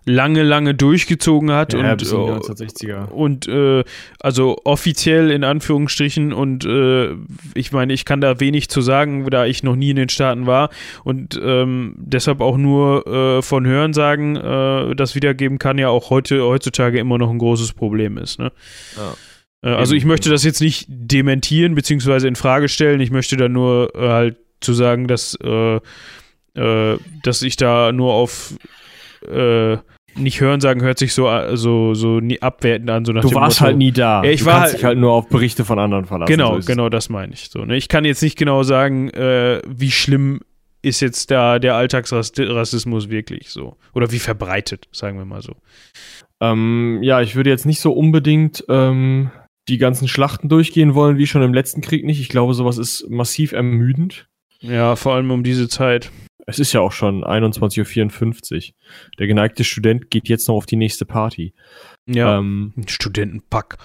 Speaker 1: lange, lange durchgezogen hat ja, und,
Speaker 2: äh,
Speaker 1: und äh, also offiziell in Anführungsstrichen und äh, ich meine, ich kann da wenig zu sagen, da ich noch nie in den Staaten war und ähm, deshalb auch nur äh, von Hören sagen, äh, das wiedergeben kann ja auch heute heutzutage immer noch ein großes Problem ist. Ne? Ja. Äh, also ich möchte das jetzt nicht dementieren beziehungsweise in Frage stellen. Ich möchte da nur äh, halt zu sagen, dass, äh, äh, dass ich da nur auf nicht hören sagen hört sich so so so nie abwertend an so nach
Speaker 2: Du warst Motto, halt nie da.
Speaker 1: Ja, ich
Speaker 2: du
Speaker 1: war
Speaker 2: kannst halt, dich halt nur auf Berichte von anderen verlassen.
Speaker 1: Genau, so genau das meine ich so. Ne? Ich kann jetzt nicht genau sagen, äh, wie schlimm ist jetzt da der Alltagsrassismus wirklich so oder wie verbreitet, sagen wir mal so.
Speaker 2: Ähm, ja, ich würde jetzt nicht so unbedingt ähm, die ganzen Schlachten durchgehen wollen, wie schon im letzten Krieg nicht. Ich glaube, sowas ist massiv ermüdend.
Speaker 1: Ja, vor allem um diese Zeit.
Speaker 2: Es ist ja auch schon 21.54 Uhr. Der geneigte Student geht jetzt noch auf die nächste Party.
Speaker 1: Ja, ähm, Studentenpack.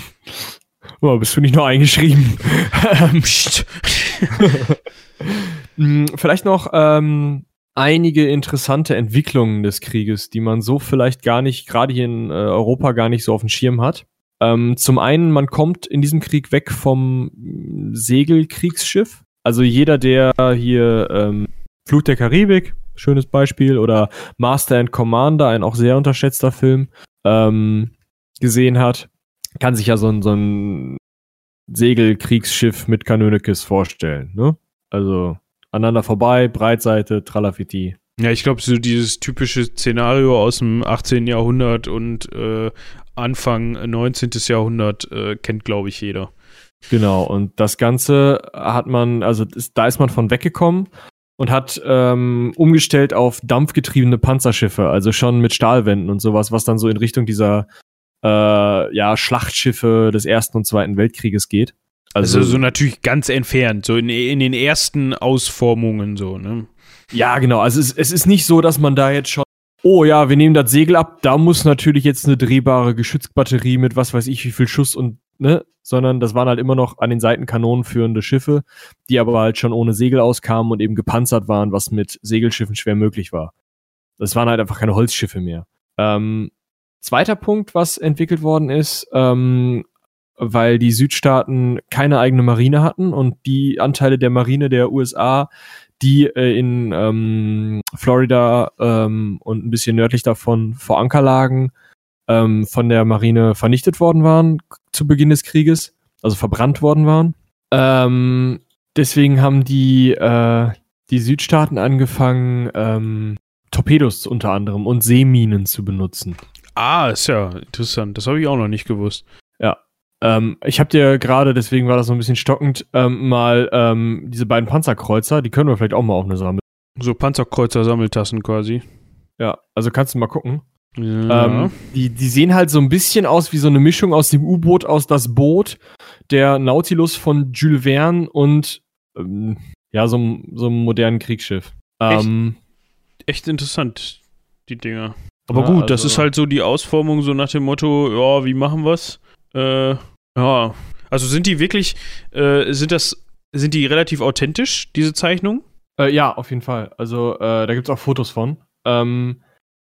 Speaker 2: oh, bist du nicht noch eingeschrieben? Hm, vielleicht noch ähm, einige interessante Entwicklungen des Krieges, die man so vielleicht gar nicht, gerade hier in äh, Europa gar nicht so auf dem Schirm hat. Ähm, zum einen, man kommt in diesem Krieg weg vom Segelkriegsschiff. Also jeder, der hier ähm, Flut der Karibik, schönes Beispiel, oder Master and Commander, ein auch sehr unterschätzter Film, ähm, gesehen hat, kann sich ja so ein, so ein Segelkriegsschiff mit Kanönekes vorstellen. Ne? Also aneinander vorbei, Breitseite, Tralafiti.
Speaker 1: Ja, ich glaube, so dieses typische Szenario aus dem 18. Jahrhundert und äh, Anfang 19. Jahrhundert äh, kennt, glaube ich, jeder.
Speaker 2: Genau, und das Ganze hat man, also ist, da ist man von weggekommen und hat ähm, umgestellt auf dampfgetriebene Panzerschiffe, also schon mit Stahlwänden und sowas, was dann so in Richtung dieser äh, ja, Schlachtschiffe des Ersten und Zweiten Weltkrieges geht.
Speaker 1: Also, also so natürlich ganz entfernt, so in, in den ersten Ausformungen so, ne?
Speaker 2: Ja, genau. Also es, es ist nicht so, dass man da jetzt schon, oh ja, wir nehmen das Segel ab, da muss natürlich jetzt eine drehbare Geschützbatterie mit was weiß ich wie viel Schuss und, ne? Sondern das waren halt immer noch an den Seiten Kanonen führende Schiffe, die aber halt schon ohne Segel auskamen und eben gepanzert waren, was mit Segelschiffen schwer möglich war. Das waren halt einfach keine Holzschiffe mehr. Ähm, zweiter Punkt, was entwickelt worden ist, ähm, weil die Südstaaten keine eigene Marine hatten und die Anteile der Marine der USA, die äh, in ähm, Florida ähm, und ein bisschen nördlich davon vor Anker lagen, ähm, von der Marine vernichtet worden waren zu Beginn des Krieges, also verbrannt worden waren. Ähm, deswegen haben die, äh, die Südstaaten angefangen, ähm, Torpedos unter anderem und Seeminen zu benutzen.
Speaker 1: Ah, ist ja interessant. Das habe ich auch noch nicht gewusst.
Speaker 2: Ähm, ich habe dir gerade, deswegen war das so ein bisschen stockend, ähm, mal ähm, diese beiden Panzerkreuzer, die können wir vielleicht auch mal auf eine Sammel.
Speaker 1: So Panzerkreuzer-Sammeltassen quasi.
Speaker 2: Ja, also kannst du mal gucken. Ja. Ähm, die, die sehen halt so ein bisschen aus wie so eine Mischung aus dem U-Boot, aus das Boot, der Nautilus von Jules Verne und ähm, ja, so, so einem modernen Kriegsschiff.
Speaker 1: Echt, ähm, echt interessant, die Dinger. Aber ja, gut, also, das ist halt so die Ausformung, so nach dem Motto, ja, wie machen wir's? Äh, ja. Also sind die wirklich, äh, sind das, sind die relativ authentisch, diese Zeichnungen?
Speaker 2: Äh, ja, auf jeden Fall. Also äh, da gibt es auch Fotos von. Ähm,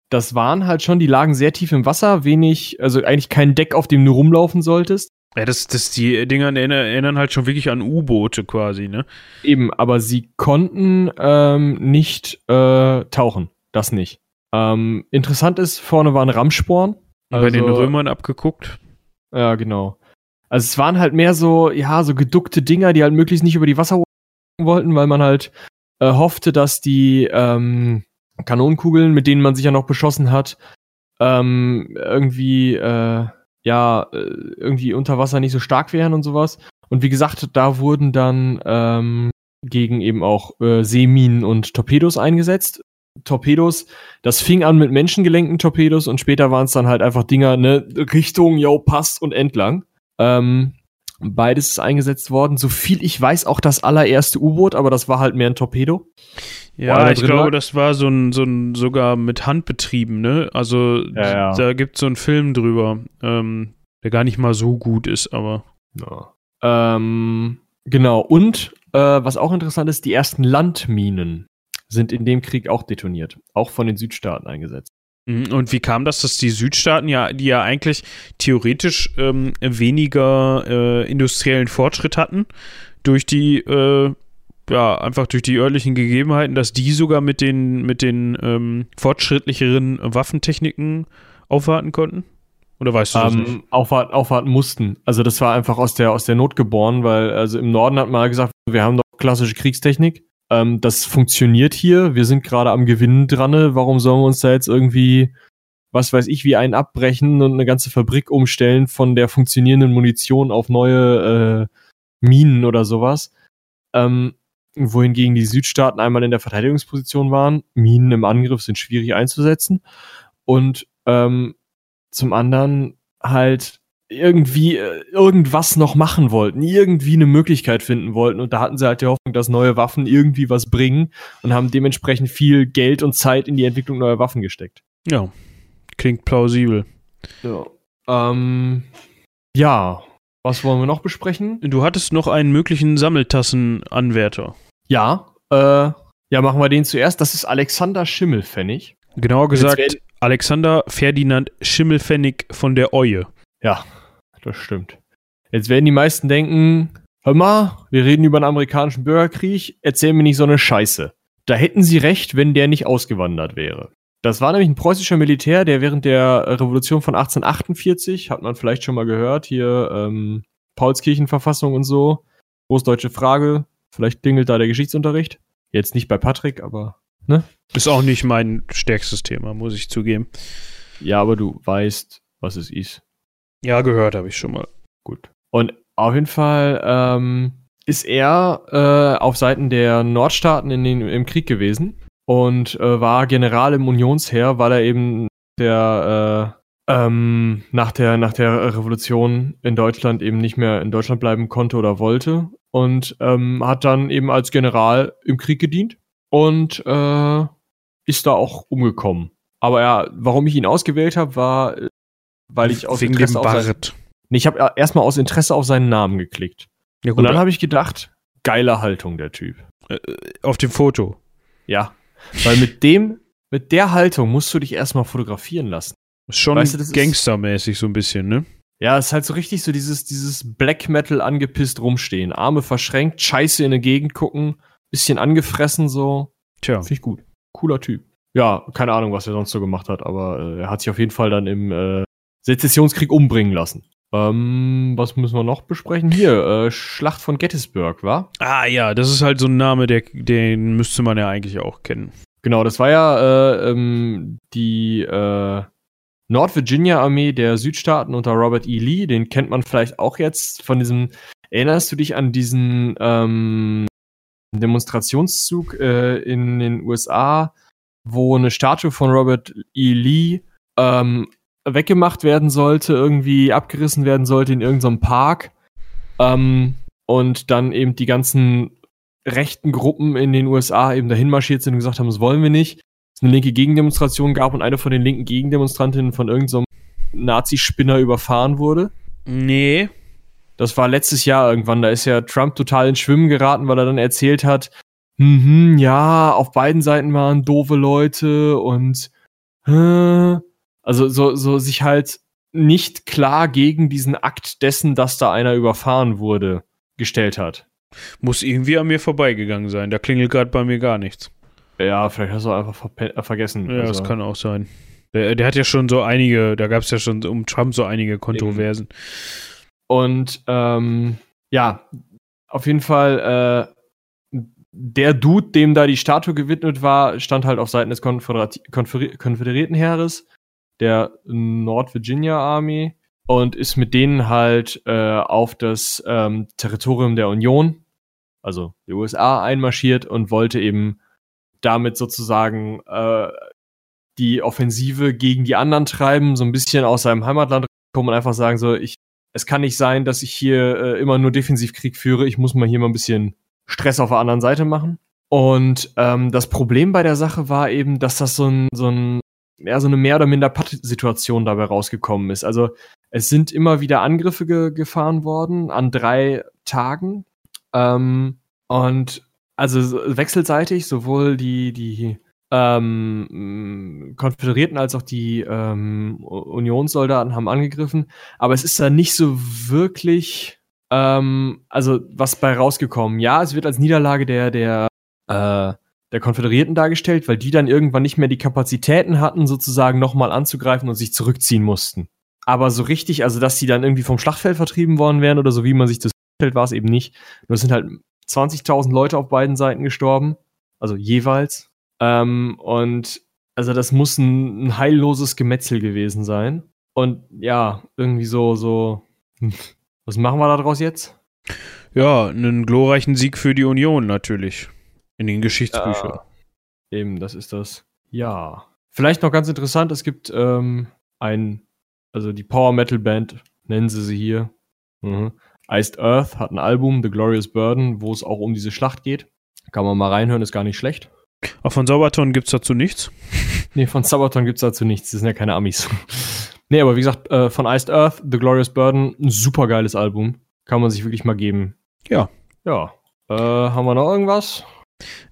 Speaker 2: das waren halt schon, die lagen sehr tief im Wasser, wenig, also eigentlich kein Deck, auf dem du rumlaufen solltest.
Speaker 1: Ja, das, das, die Dinger erinnern halt schon wirklich an U-Boote quasi, ne?
Speaker 2: Eben, aber sie konnten ähm, nicht äh, tauchen. Das nicht. Ähm, interessant ist, vorne waren Rammsporen.
Speaker 1: Also, Bei den also Römern abgeguckt.
Speaker 2: Ja, genau. Also es waren halt mehr so, ja, so geduckte Dinger, die halt möglichst nicht über die Wasser wollten, weil man halt äh, hoffte, dass die ähm, Kanonenkugeln, mit denen man sich ja noch beschossen hat, ähm, irgendwie, äh, ja, äh, irgendwie unter Wasser nicht so stark wären und sowas. Und wie gesagt, da wurden dann ähm, gegen eben auch äh, Seeminen und Torpedos eingesetzt. Torpedos, das fing an mit menschengelenkten Torpedos und später waren es dann halt einfach Dinger, ne, Richtung, yo, passt und entlang. Ähm, beides ist eingesetzt worden. So viel ich weiß, auch das allererste U-Boot, aber das war halt mehr ein Torpedo.
Speaker 1: Ja, ich glaube, lag. das war so ein, so ein sogar mit Hand betrieben, ne? Also ja, ja. da gibt es so einen Film drüber, ähm, der gar nicht mal so gut ist, aber.
Speaker 2: Ja. Ähm, genau, und äh, was auch interessant ist, die ersten Landminen sind in dem Krieg auch detoniert, auch von den Südstaaten eingesetzt.
Speaker 1: Mhm, und wie kam das, dass die Südstaaten ja, die ja eigentlich theoretisch ähm, weniger äh, industriellen Fortschritt hatten, durch die, äh, ja, einfach durch die örtlichen Gegebenheiten, dass die sogar mit den, mit den ähm, fortschrittlicheren Waffentechniken aufwarten konnten? Oder weißt du das ähm, nicht?
Speaker 2: Aufwarten, aufwarten mussten. Also das war einfach aus der, aus der Not geboren, weil also im Norden hat man gesagt, wir haben doch klassische Kriegstechnik ähm, das funktioniert hier, wir sind gerade am Gewinnen dran, warum sollen wir uns da jetzt irgendwie, was weiß ich, wie einen abbrechen und eine ganze Fabrik umstellen von der funktionierenden Munition auf neue äh, Minen oder sowas. Ähm, wohingegen die Südstaaten einmal in der Verteidigungsposition waren. Minen im Angriff sind schwierig einzusetzen. Und ähm, zum anderen halt irgendwie äh, irgendwas noch machen wollten, irgendwie eine Möglichkeit finden wollten. Und da hatten sie halt die Hoffnung, dass neue Waffen irgendwie was bringen und haben dementsprechend viel Geld und Zeit in die Entwicklung neuer Waffen gesteckt.
Speaker 1: Ja, klingt plausibel.
Speaker 2: Ja. Ähm, ja, was wollen wir noch besprechen?
Speaker 1: Du hattest noch einen möglichen Sammeltassenanwärter.
Speaker 2: Ja, äh, Ja, machen wir den zuerst. Das ist Alexander Schimmelpfennig.
Speaker 1: Genauer gesagt, Alexander Ferdinand Schimmelpfennig von der Eue.
Speaker 2: Ja, das stimmt. Jetzt werden die meisten denken, hör mal, wir reden über einen amerikanischen Bürgerkrieg, erzähl mir nicht so eine Scheiße. Da hätten sie recht, wenn der nicht ausgewandert wäre. Das war nämlich ein preußischer Militär, der während der Revolution von 1848, hat man vielleicht schon mal gehört, hier ähm, Paulskirchenverfassung und so, großdeutsche Frage, vielleicht dingelt da der Geschichtsunterricht. Jetzt nicht bei Patrick, aber
Speaker 1: Ist auch nicht mein stärkstes Thema, muss ich zugeben.
Speaker 2: ja, aber du weißt, was es ist.
Speaker 1: Ja, gehört habe ich schon mal.
Speaker 2: Gut. Und auf jeden Fall ähm, ist er äh, auf Seiten der Nordstaaten in den, im Krieg gewesen und äh, war General im Unionsheer, weil er eben der äh, ähm, nach der nach der Revolution in Deutschland eben nicht mehr in Deutschland bleiben konnte oder wollte und ähm, hat dann eben als General im Krieg gedient und äh, ist da auch umgekommen. Aber ja, warum ich ihn ausgewählt habe, war, weil ich aus
Speaker 1: Wegen dem
Speaker 2: Interesse auf sein,
Speaker 1: Bart.
Speaker 2: Nee, ich habe erstmal aus Interesse auf seinen Namen geklickt.
Speaker 1: Ja,
Speaker 2: Und
Speaker 1: gut,
Speaker 2: dann habe ich gedacht, geile Haltung der Typ.
Speaker 1: auf dem Foto.
Speaker 2: Ja. Weil mit dem, mit der Haltung musst du dich erstmal fotografieren lassen.
Speaker 1: Ist schon
Speaker 2: Weißt du,
Speaker 1: gangstermäßig so ein bisschen, ne?
Speaker 2: Ja, es ist halt so richtig so dieses, dieses Black Metal angepisst rumstehen. Arme verschränkt, scheiße in die Gegend gucken, bisschen angefressen so.
Speaker 1: Tja.
Speaker 2: Finde ich gut. Cooler Typ. Ja, keine Ahnung, was er sonst so gemacht hat, aber äh, er hat sich auf jeden Fall dann im äh, Sezessionskrieg umbringen lassen. Ähm, was müssen wir noch besprechen? Hier, äh, Schlacht von Gettysburg, war?
Speaker 1: Ah ja, das ist halt so ein Name, der, den müsste man ja eigentlich auch kennen.
Speaker 2: Genau, das war ja äh, ähm, die äh, Nord-Virginia-Armee der Südstaaten unter Robert E. Lee. Den kennt man vielleicht auch jetzt von diesem. Erinnerst du dich an diesen ähm, Demonstrationszug äh, in den USA, wo eine Statue von Robert E. Lee ähm, weggemacht werden sollte, irgendwie abgerissen werden sollte in irgendeinem Park? Ähm, und dann eben die ganzen rechten Gruppen in den USA eben dahin marschiert sind und gesagt haben, das wollen wir nicht. Es eine linke Gegendemonstration gab und eine von den linken Gegendemonstrantinnen von irgendeinem Nazi-Spinner überfahren wurde.
Speaker 1: Nee.
Speaker 2: Das war letztes Jahr irgendwann. Da ist ja Trump total ins Schwimmen geraten, weil er dann erzählt hat, mhm, ja, auf beiden Seiten waren doofe Leute und äh, also so, so sich halt nicht klar gegen diesen Akt dessen, dass da einer überfahren wurde, gestellt hat.
Speaker 1: Muss irgendwie an mir vorbeigegangen sein. Da klingelt gerade bei mir gar nichts.
Speaker 2: Ja, vielleicht hast du einfach äh, vergessen.
Speaker 1: Ja,
Speaker 2: Also-
Speaker 1: das kann auch sein. Der, der hat ja schon so einige, da gab es ja schon um Trump so einige Kontroversen.
Speaker 2: Und ähm, ja, auf jeden Fall, äh, der Dude, dem da die Statue gewidmet war, stand halt auf Seiten des Konföderati Konfer konföderierten Heeres, der Nord Virginia Army, und ist mit denen halt äh, auf das ähm, Territorium der Union, also die USA, einmarschiert und wollte eben damit sozusagen äh, die Offensive gegen die anderen treiben, so ein bisschen aus seinem Heimatland kommen und einfach sagen so, ich es kann nicht sein, dass ich hier äh, immer nur Defensivkrieg führe. Ich muss mal hier mal ein bisschen Stress auf der anderen Seite machen. Und ähm, das Problem bei der Sache war eben, dass das so ein, so ein, ja, so eine mehr oder minder Patt-Situation dabei rausgekommen ist. Also es sind immer wieder Angriffe ge gefahren worden an drei Tagen. Ähm, und also so- wechselseitig, sowohl die, die ähm, Konföderierten als auch die ähm, Unionssoldaten haben angegriffen. Aber es ist da nicht so wirklich, ähm, also was bei rausgekommen. Ja, es wird als Niederlage der, der, äh, der Konföderierten dargestellt, weil die dann irgendwann nicht mehr die Kapazitäten hatten, sozusagen nochmal anzugreifen und sich zurückziehen mussten. Aber so richtig, also dass sie dann irgendwie vom Schlachtfeld vertrieben worden wären oder so, wie man sich das vorstellt, war es eben nicht. Nur sind halt 20.000 Leute auf beiden Seiten gestorben, also jeweils. Ähm, und also das muss ein, ein heilloses Gemetzel gewesen sein. Und ja, irgendwie so, so, hm, was machen wir daraus jetzt?
Speaker 1: Ja, einen glorreichen Sieg für die Union natürlich. In den Geschichtsbüchern.
Speaker 2: Eben, das ist das. Ja. Vielleicht noch ganz interessant, es gibt ähm, ein, also die Power Metal Band, nennen sie sie hier. Mhm. Iced Earth hat ein Album, The Glorious Burden, wo es auch um diese Schlacht geht. Kann man mal reinhören, ist gar nicht schlecht.
Speaker 1: Auch von Sauberton gibt es dazu nichts.
Speaker 2: Nee, von Sabaton gibt's dazu nichts. Das sind ja keine Amis. nee, aber wie gesagt, äh, von Iced Earth, The Glorious Burden, ein super geiles Album. Kann man sich wirklich mal geben.
Speaker 1: Ja.
Speaker 2: Ja. Äh, haben wir noch irgendwas?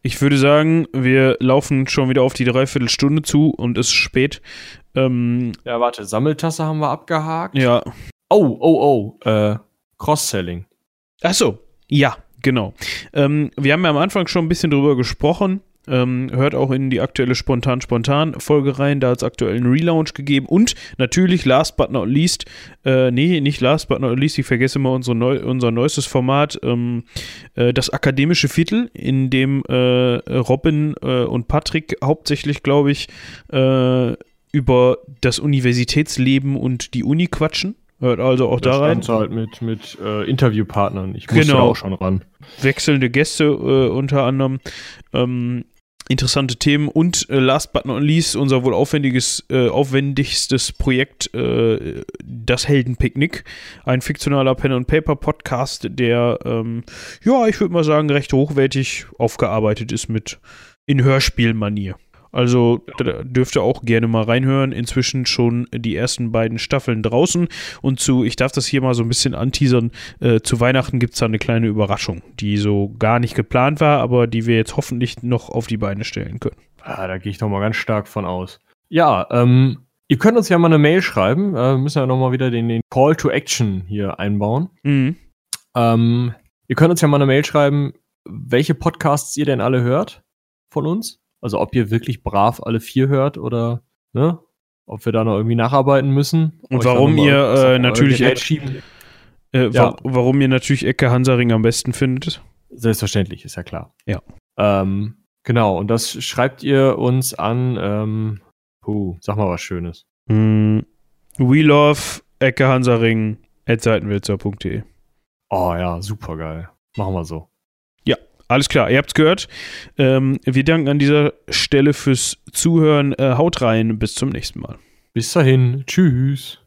Speaker 1: Ich würde sagen, wir laufen schon wieder auf die Dreiviertelstunde zu und es ist spät. Ähm,
Speaker 2: Ja, warte, Sammeltasse haben wir abgehakt.
Speaker 1: ja.
Speaker 2: Oh, oh, oh, äh, Cross-Selling.
Speaker 1: Ach so, ja, genau. Ähm, wir haben ja am Anfang schon ein bisschen drüber gesprochen. Ähm, hört auch in die aktuelle Spontan-Spontan-Folge rein. Da hat es aktuell einen Relaunch gegeben. Und natürlich, last but not least, äh, nee, nicht last but not least, ich vergesse immer unsere neu, unser neuestes Format, ähm, äh, das akademische Viertel, in dem äh, Robin äh, und Patrick hauptsächlich, glaube ich, äh, über das Universitätsleben und die Uni quatschen. Hört also auch da rein.
Speaker 2: Halt mit, mit äh, Interviewpartnern. Ich musste
Speaker 1: Genau.
Speaker 2: da auch schon ran.
Speaker 1: wechselnde Gäste äh, unter anderem. Ähm, interessante Themen und äh, last but not least unser wohl aufwendiges, äh, aufwendigstes Projekt, äh, das Heldenpicknick. Ein fiktionaler Pen-and-Paper-Podcast, der, ähm, ja, ich würde mal sagen, recht hochwertig aufgearbeitet ist mit in Hörspielmanier. Also da dürft ihr auch gerne mal reinhören. Inzwischen schon die ersten beiden Staffeln draußen. Und zu, ich darf das hier mal so ein bisschen anteasern, äh, zu Weihnachten gibt es da eine kleine Überraschung, die so gar nicht geplant war, aber die wir jetzt hoffentlich noch auf die Beine stellen können.
Speaker 2: Ah, da gehe ich doch mal ganz stark von aus. Ja, ähm, ihr könnt uns ja mal eine Mail schreiben. Äh, wir müssen ja nochmal wieder den, den Call to Action hier einbauen.
Speaker 1: Mhm.
Speaker 2: Ähm, ihr könnt uns ja mal eine Mail schreiben, welche Podcasts ihr denn alle hört von uns. Also ob ihr wirklich brav alle vier hört oder ne, ob wir da noch irgendwie nacharbeiten müssen.
Speaker 1: Und warum
Speaker 2: mal
Speaker 1: ihr, äh, natürlich
Speaker 2: schieben.
Speaker 1: Äh,
Speaker 2: Ja.
Speaker 1: wa warum ihr natürlich Ecke Hansaring am besten findet.
Speaker 2: Selbstverständlich, ist ja klar.
Speaker 1: Ja.
Speaker 2: Ähm, genau, und das schreibt ihr uns an, ähm, puh, sag mal was Schönes.
Speaker 1: Mhm. We love Ecke Hansaring at seitenwälzer.de.
Speaker 2: Oh ja, super geil. Machen wir so.
Speaker 1: Alles klar, ihr habt's gehört. Ähm, wir danken an dieser Stelle fürs Zuhören. Äh, haut rein, bis zum nächsten Mal.
Speaker 2: Bis dahin, tschüss.